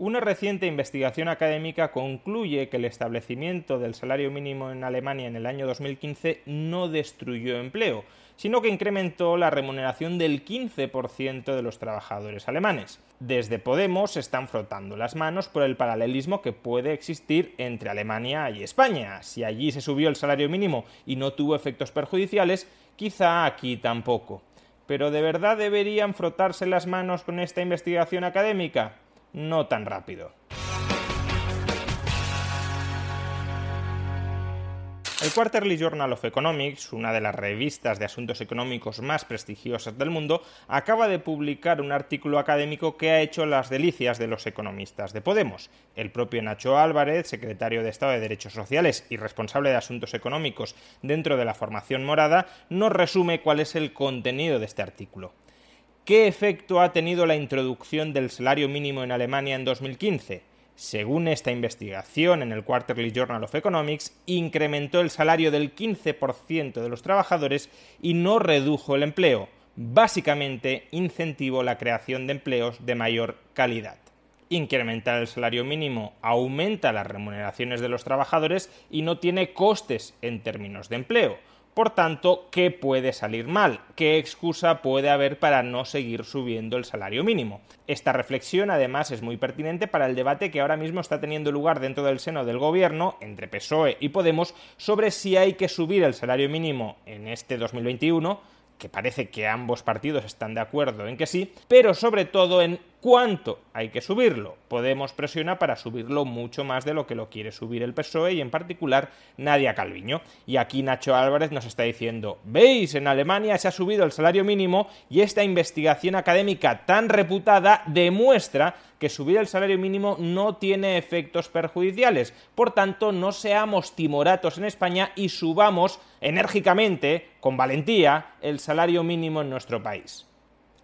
Una reciente investigación académica concluye que el establecimiento del salario mínimo en Alemania en el año 2015 no destruyó empleo, sino que incrementó la remuneración del 15% de los trabajadores alemanes. Desde Podemos se están frotando las manos por el paralelismo que puede existir entre Alemania y España. Si allí se subió el salario mínimo y no tuvo efectos perjudiciales, quizá aquí tampoco. Pero ¿de verdad deberían frotarse las manos con esta investigación académica? No tan rápido. El Quarterly Journal of Economics, una de las revistas de asuntos económicos más prestigiosas del mundo, acaba de publicar un artículo académico que ha hecho las delicias de los economistas de Podemos. El propio Nacho Álvarez, secretario de Estado de Derechos Sociales y responsable de asuntos económicos dentro de la formación morada, nos resume cuál es el contenido de este artículo. ¿Qué efecto ha tenido la introducción del salario mínimo en Alemania en 2015? Según esta investigación en el Quarterly Journal of Economics, incrementó el salario del 15% de los trabajadores y no redujo el empleo. Básicamente, incentivó la creación de empleos de mayor calidad. Incrementar el salario mínimo aumenta las remuneraciones de los trabajadores y no tiene costes en términos de empleo por tanto, ¿qué puede salir mal? ¿Qué excusa puede haber para no seguir subiendo el salario mínimo? Esta reflexión, además, es muy pertinente para el debate que ahora mismo está teniendo lugar dentro del seno del gobierno, entre PSOE y Podemos, sobre si hay que subir el salario mínimo en este 2021 que parece que ambos partidos están de acuerdo en que sí, pero sobre todo en cuánto hay que subirlo. Podemos presionar para subirlo mucho más de lo que lo quiere subir el PSOE y en particular Nadia Calviño. Y aquí Nacho Álvarez nos está diciendo, veis, en Alemania se ha subido el salario mínimo y esta investigación académica tan reputada demuestra que subir el salario mínimo no tiene efectos perjudiciales. Por tanto, no seamos timoratos en España y subamos enérgicamente, con valentía, el salario mínimo en nuestro país.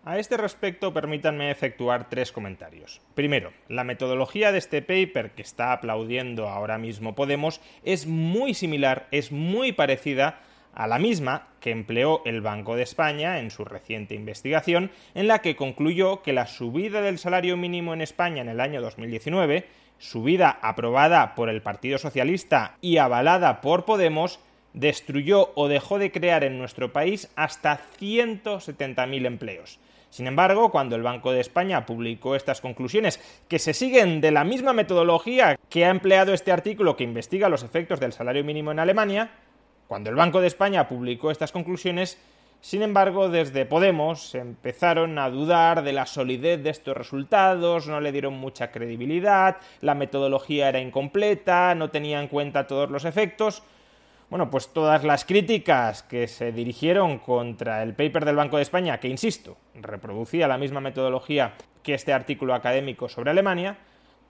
A este respecto, permítanme efectuar tres comentarios. Primero, la metodología de este paper que está aplaudiendo ahora mismo Podemos es muy similar, es muy parecida a la misma que empleó el Banco de España en su reciente investigación, en la que concluyó que la subida del salario mínimo en España en el año 2019, subida aprobada por el Partido Socialista y avalada por Podemos, destruyó o dejó de crear en nuestro país hasta 170.000 empleos. Sin embargo, cuando el Banco de España publicó estas conclusiones, que se siguen de la misma metodología que ha empleado este artículo que investiga los efectos del salario mínimo en Alemania, cuando el Banco de España publicó estas conclusiones, sin embargo, desde Podemos empezaron a dudar de la solidez de estos resultados, no le dieron mucha credibilidad, la metodología era incompleta, no tenía en cuenta todos los efectos, bueno, pues todas las críticas que se dirigieron contra el paper del Banco de España, que insisto, reproducía la misma metodología que este artículo académico sobre Alemania,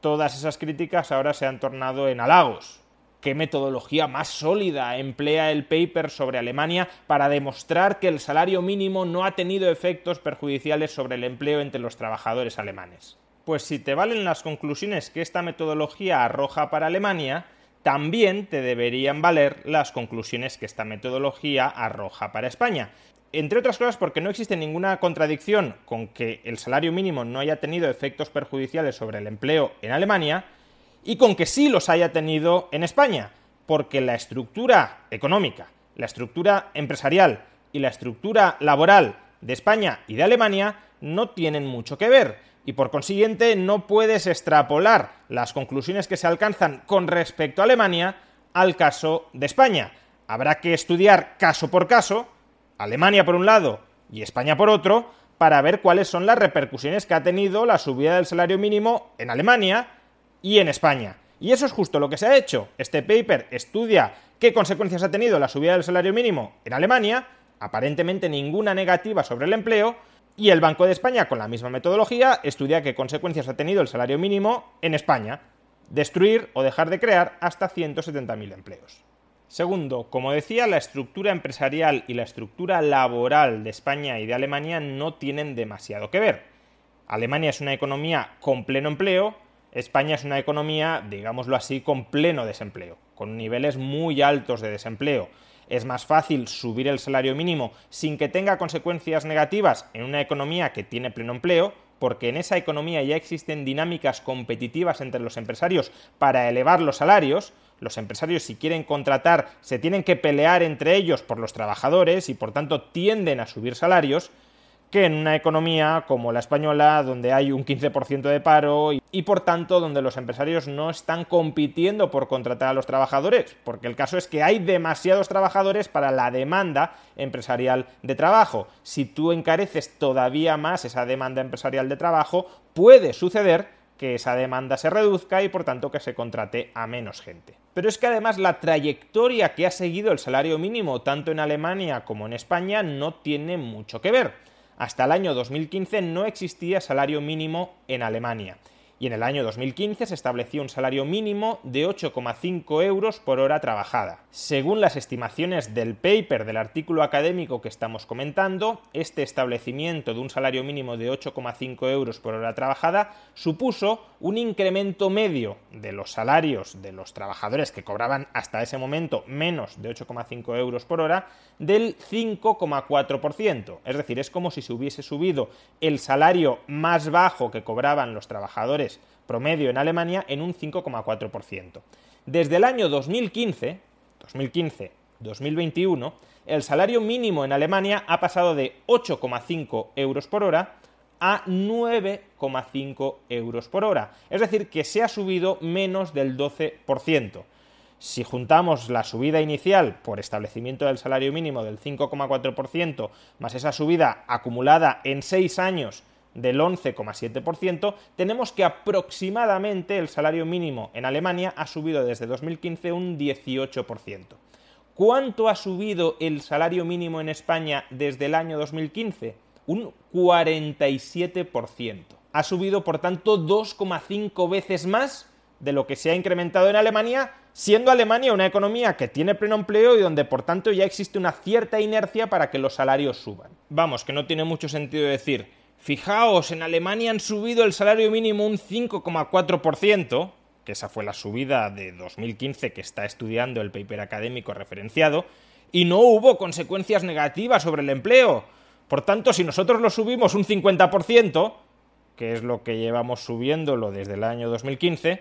todas esas críticas ahora se han tornado en halagos. ¿Qué metodología más sólida emplea el paper sobre Alemania para demostrar que el salario mínimo no ha tenido efectos perjudiciales sobre el empleo entre los trabajadores alemanes? Pues si te valen las conclusiones que esta metodología arroja para Alemania, también te deberían valer las conclusiones que esta metodología arroja para España. Entre otras cosas porque no existe ninguna contradicción con que el salario mínimo no haya tenido efectos perjudiciales sobre el empleo en Alemania y con que sí los haya tenido en España, porque la estructura económica, la estructura empresarial y la estructura laboral de España y de Alemania no tienen mucho que ver y por consiguiente no puedes extrapolar las conclusiones que se alcanzan con respecto a Alemania al caso de España. Habrá que estudiar caso por caso, Alemania por un lado y España por otro, para ver cuáles son las repercusiones que ha tenido la subida del salario mínimo en Alemania y en España. Y eso es justo lo que se ha hecho. Este paper estudia qué consecuencias ha tenido la subida del salario mínimo en Alemania, aparentemente ninguna negativa sobre el empleo, y el Banco de España, con la misma metodología, estudia qué consecuencias ha tenido el salario mínimo en España. Destruir o dejar de crear hasta 170.000 empleos. Segundo, como decía, la estructura empresarial y la estructura laboral de España y de Alemania no tienen demasiado que ver. Alemania es una economía con pleno empleo, España es una economía, digámoslo así, con pleno desempleo, con niveles muy altos de desempleo es más fácil subir el salario mínimo sin que tenga consecuencias negativas en una economía que tiene pleno empleo, porque en esa economía ya existen dinámicas competitivas entre los empresarios para elevar los salarios, los empresarios si quieren contratar se tienen que pelear entre ellos por los trabajadores y por tanto tienden a subir salarios, que en una economía como la española, donde hay un 15% de paro y, por tanto donde los empresarios no están compitiendo por contratar a los trabajadores, porque el caso es que hay demasiados trabajadores para la demanda empresarial de trabajo. Si tú encareces todavía más esa demanda empresarial de trabajo, puede suceder que esa demanda se reduzca y por tanto que se contrate a menos gente. Pero es que además la trayectoria que ha seguido el salario mínimo tanto en Alemania como en España no tiene mucho que ver. Hasta el año 2015 no existía salario mínimo en Alemania y en el año 2015 se estableció un salario mínimo de 8,5 euros por hora trabajada. Según las estimaciones del paper del artículo académico que estamos comentando, este establecimiento de un salario mínimo de 8,5 euros por hora trabajada supuso un incremento medio de los salarios de los trabajadores que cobraban hasta ese momento menos de 8,5 euros por hora del 5,4%. Es decir, es como si se hubiese subido el salario más bajo que cobraban los trabajadores promedio en Alemania en un 5,4%. Desde el año 2015, 2015-2021, el salario mínimo en Alemania ha pasado de 8,5 euros por hora a 9,5 euros por hora. Es decir, que se ha subido menos del 12%. Si juntamos la subida inicial por establecimiento del salario mínimo del 5,4% más esa subida acumulada en 6 años del 11,7%, tenemos que aproximadamente el salario mínimo en Alemania ha subido desde 2015 un 18%. ¿Cuánto ha subido el salario mínimo en España desde el año 2015? Un 47%. Ha subido, por tanto, 2,5 veces más de lo que se ha incrementado en Alemania, siendo Alemania una economía que tiene pleno empleo y donde por tanto ya existe una cierta inercia para que los salarios suban. Vamos, que no tiene mucho sentido decir Fijaos, en Alemania han subido el salario mínimo un 5,4%, que esa fue la subida de 2015 que está estudiando el paper académico referenciado, y no hubo consecuencias negativas sobre el empleo. Por tanto, si nosotros lo subimos un 50%, que es lo que llevamos subiéndolo desde el año 2015,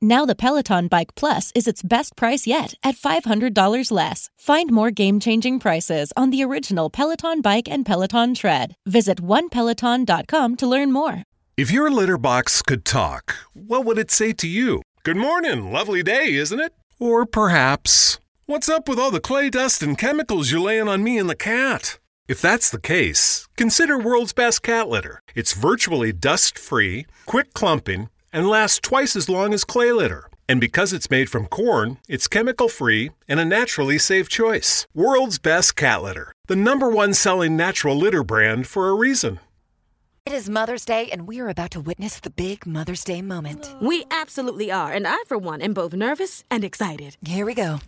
Now the Peloton Bike Plus is its best price yet at $500 less. Find more game-changing prices on the original Peloton Bike and Peloton Tread. Visit onepeloton.com to learn more. If your litter box could talk, what would it say to you? Good morning, lovely day, isn't it? Or perhaps, what's up with all the clay dust and chemicals you're laying on me and the cat? If that's the case, consider World's Best Cat Litter. It's virtually dust free, quick clumping, and lasts twice as long as clay litter. And because it's made from corn, it's chemical free and a naturally safe choice. World's Best Cat Litter, the number one selling natural litter brand for a reason. It is Mother's Day, and we are about to witness the big Mother's Day moment. We absolutely are, and I, for one, am both nervous and excited. Here we go.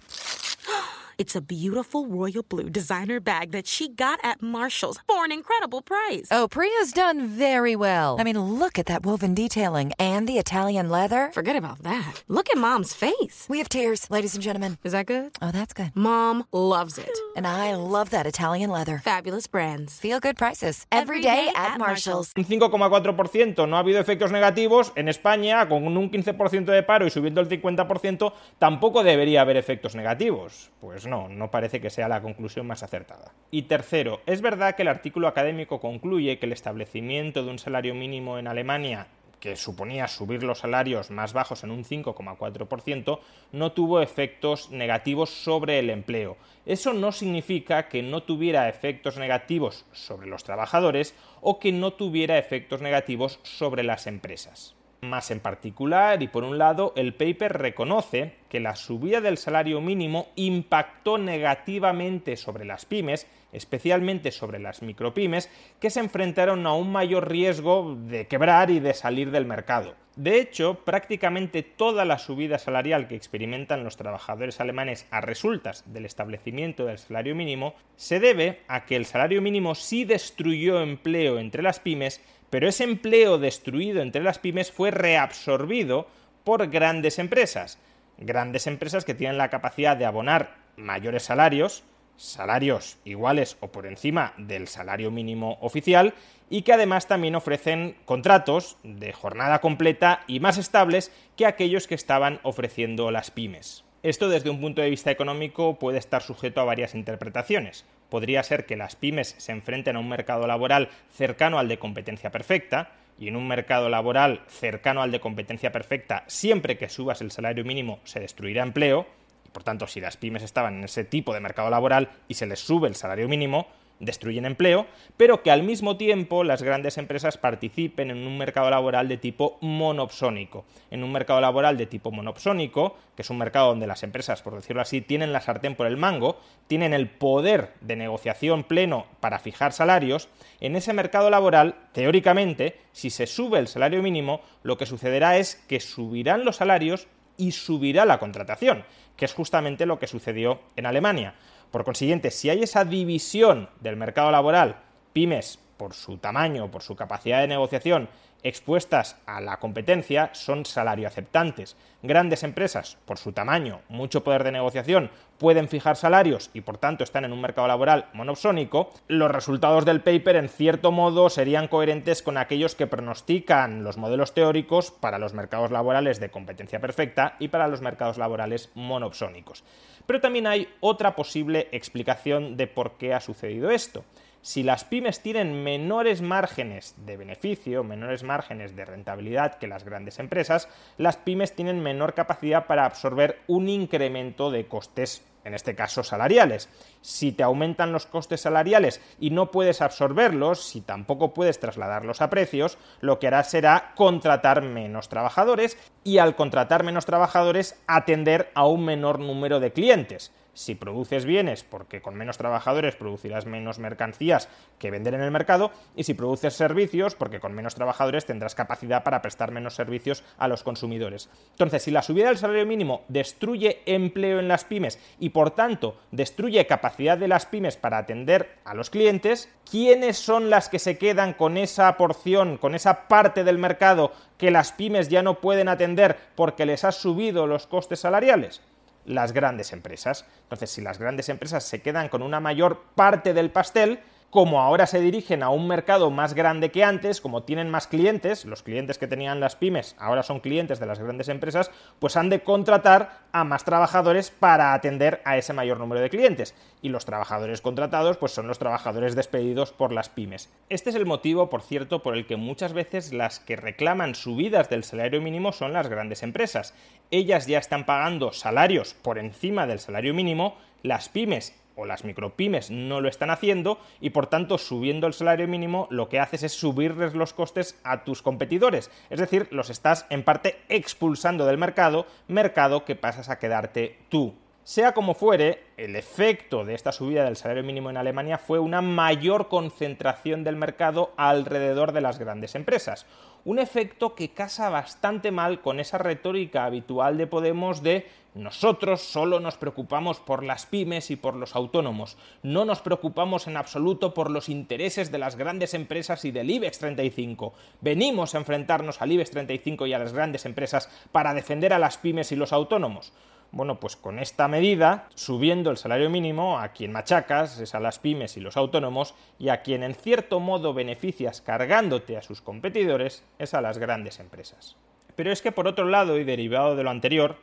It's a beautiful royal blue designer bag that she got at Marshall's for an incredible price. Oh, Priya's done very well. I mean, look at that woven detailing and the Italian leather. Forget about that. Look at Mom's face. We have tears, ladies and gentlemen. Is that good? Oh, that's good. Mom loves it. And I love that Italian leather. Fabulous brands. Feel good prices. Every Every day day at at Marshall's. Un 5,4% no ha habido efectos negativos. En España, con un 15% de paro y subiendo el 50%, tampoco debería haber efectos negativos. Pues no, no parece que sea la conclusión más acertada. Y tercero, es verdad que el artículo académico concluye que el establecimiento de un salario mínimo en Alemania que suponía subir los salarios más bajos en un 5,4%, no tuvo efectos negativos sobre el empleo. Eso no significa que no tuviera efectos negativos sobre los trabajadores o que no tuviera efectos negativos sobre las empresas. Más en particular, y por un lado, el paper reconoce que la subida del salario mínimo impactó negativamente sobre las pymes, especialmente sobre las micropymes, que se enfrentaron a un mayor riesgo de quebrar y de salir del mercado. De hecho, prácticamente toda la subida salarial que experimentan los trabajadores alemanes a resultas del establecimiento del salario mínimo se debe a que el salario mínimo sí destruyó empleo entre las pymes, pero ese empleo destruido entre las pymes fue reabsorbido por grandes empresas. Grandes empresas que tienen la capacidad de abonar mayores salarios, salarios iguales o por encima del salario mínimo oficial, y que además también ofrecen contratos de jornada completa y más estables que aquellos que estaban ofreciendo las pymes. Esto desde un punto de vista económico puede estar sujeto a varias interpretaciones. Podría ser que las pymes se enfrenten a un mercado laboral cercano al de competencia perfecta, y en un mercado laboral cercano al de competencia perfecta, siempre que subas el salario mínimo se destruirá empleo, por tanto si las pymes estaban en ese tipo de mercado laboral y se les sube el salario mínimo, destruyen empleo, pero que al mismo tiempo las grandes empresas participen en un mercado laboral de tipo monopsónico. En un mercado laboral de tipo monopsónico, que es un mercado donde las empresas, por decirlo así, tienen la sartén por el mango, tienen el poder de negociación pleno para fijar salarios, en ese mercado laboral, teóricamente, si se sube el salario mínimo, lo que sucederá es que subirán los salarios y subirá la contratación, que es justamente lo que sucedió en Alemania. Por consiguiente, si hay esa división del mercado laboral, pymes, por su tamaño, por su capacidad de negociación, expuestas a la competencia, son salario aceptantes. Grandes empresas, por su tamaño, mucho poder de negociación, pueden fijar salarios y por tanto están en un mercado laboral monopsónico, los resultados del paper en cierto modo serían coherentes con aquellos que pronostican los modelos teóricos para los mercados laborales de competencia perfecta y para los mercados laborales monopsónicos. Pero también hay otra posible explicación de por qué ha sucedido esto. Si las pymes tienen menores márgenes de beneficio, menores márgenes de rentabilidad que las grandes empresas, las pymes tienen menor capacidad para absorber un incremento de costes en este caso salariales. Si te aumentan los costes salariales y no puedes absorberlos, si tampoco puedes trasladarlos a precios, lo que harás será contratar menos trabajadores y al contratar menos trabajadores atender a un menor número de clientes. Si produces bienes, porque con menos trabajadores producirás menos mercancías que vender en el mercado, y si produces servicios, porque con menos trabajadores tendrás capacidad para prestar menos servicios a los consumidores. Entonces, si la subida del salario mínimo destruye empleo en las pymes y por tanto destruye capacidad de las pymes para atender a los clientes, ¿quiénes son las que se quedan con esa porción, con esa parte del mercado que las pymes ya no pueden atender porque les has subido los costes salariales? Las grandes empresas. Entonces, si las grandes empresas se quedan con una mayor parte del pastel, como ahora se dirigen a un mercado más grande que antes, como tienen más clientes, los clientes que tenían las pymes ahora son clientes de las grandes empresas, pues han de contratar a más trabajadores para atender a ese mayor número de clientes. Y los trabajadores contratados, pues son los trabajadores despedidos por las pymes. Este es el motivo, por cierto, por el que muchas veces las que reclaman subidas del salario mínimo son las grandes empresas. Ellas ya están pagando salarios por encima del salario mínimo, las pymes o las micropymes no lo están haciendo y por tanto subiendo el salario mínimo lo que haces es subirles los costes a tus competidores, es decir, los estás en parte expulsando del mercado, mercado que pasas a quedarte tú. Sea como fuere, el efecto de esta subida del salario mínimo en Alemania fue una mayor concentración del mercado alrededor de las grandes empresas. Un efecto que casa bastante mal con esa retórica habitual de Podemos de nosotros solo nos preocupamos por las pymes y por los autónomos. No nos preocupamos en absoluto por los intereses de las grandes empresas y del IBEX 35. Venimos a enfrentarnos al IBEX 35 y a las grandes empresas para defender a las pymes y los autónomos. Bueno, pues con esta medida, subiendo el salario mínimo, a quien machacas es a las pymes y los autónomos, y a quien en cierto modo beneficias cargándote a sus competidores es a las grandes empresas. Pero es que por otro lado, y derivado de lo anterior,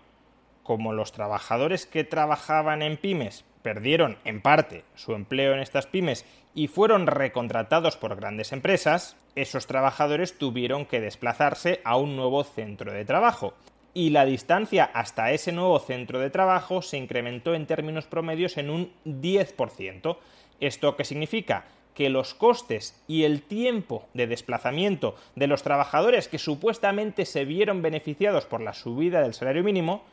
como los trabajadores que trabajaban en pymes perdieron en parte su empleo en estas pymes y fueron recontratados por grandes empresas, esos trabajadores tuvieron que desplazarse a un nuevo centro de trabajo. Y la distancia hasta ese nuevo centro de trabajo se incrementó en términos promedios en un 10%. ¿Esto qué significa? que los costes y el tiempo de desplazamiento de los trabajadores que supuestamente se vieron beneficiados por la subida del salario mínimo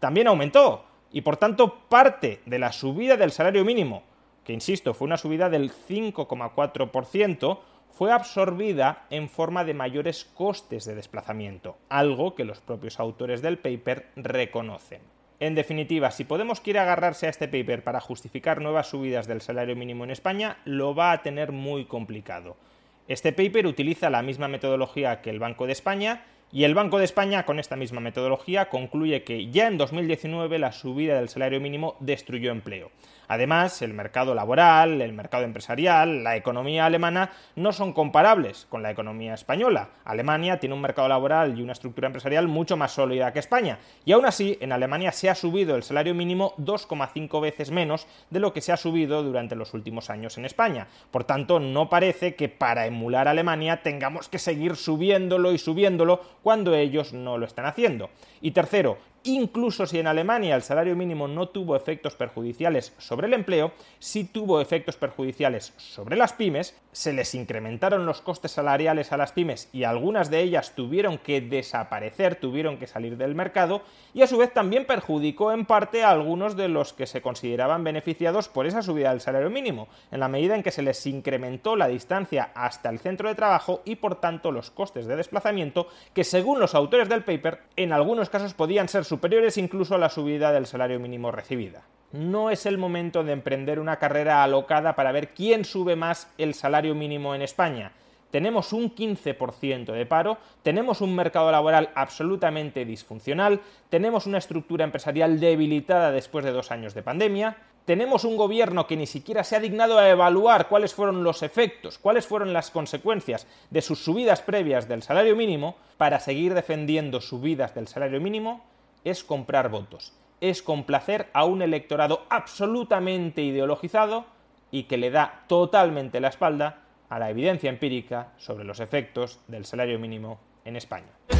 también aumentó. Y por tanto, parte de la subida del salario mínimo, que insisto, fue una subida del 5,4%, fue absorbida en forma de mayores costes de desplazamiento, algo que los propios autores del paper reconocen. En definitiva, si Podemos quiere agarrarse a este paper para justificar nuevas subidas del salario mínimo en España, lo va a tener muy complicado. Este paper utiliza la misma metodología que el Banco de España y el Banco de España, con esta misma metodología, concluye que ya en 2019 la subida del salario mínimo destruyó empleo. Además, el mercado laboral, el mercado empresarial, la economía alemana no son comparables con la economía española. Alemania tiene un mercado laboral y una estructura empresarial mucho más sólida que España. Y aún así, en Alemania se ha subido el salario mínimo 2,5 veces menos de lo que se ha subido durante los últimos años en España. Por tanto, no parece que para emular a Alemania tengamos que seguir subiéndolo y subiéndolo cuando ellos no lo están haciendo. Y tercero, incluso si en Alemania el salario mínimo no tuvo efectos perjudiciales sobre el empleo, sí tuvo efectos perjudiciales sobre las pymes, se les incrementaron los costes salariales a las pymes y algunas de ellas tuvieron que desaparecer, tuvieron que salir del mercado, y a su vez también perjudicó en parte a algunos de los que se consideraban beneficiados por esa subida del salario mínimo, en la medida en que se les incrementó la distancia hasta el centro de trabajo y por tanto los costes de desplazamiento, que según los autores del paper, en algunos casos podían ser superiores incluso a la subida del salario mínimo recibida. No es el momento de emprender una carrera alocada para ver quién sube más el salario mínimo en España. Tenemos un 15% de paro, tenemos un mercado laboral absolutamente disfuncional, tenemos una estructura empresarial debilitada después de dos años de pandemia, tenemos un gobierno que ni siquiera se ha dignado a evaluar cuáles fueron los efectos, cuáles fueron las consecuencias de sus subidas previas del salario mínimo, para seguir defendiendo subidas del salario mínimo es comprar votos, es complacer a un electorado absolutamente ideologizado y que le da totalmente la espalda a la evidencia empírica sobre los efectos del salario mínimo en España.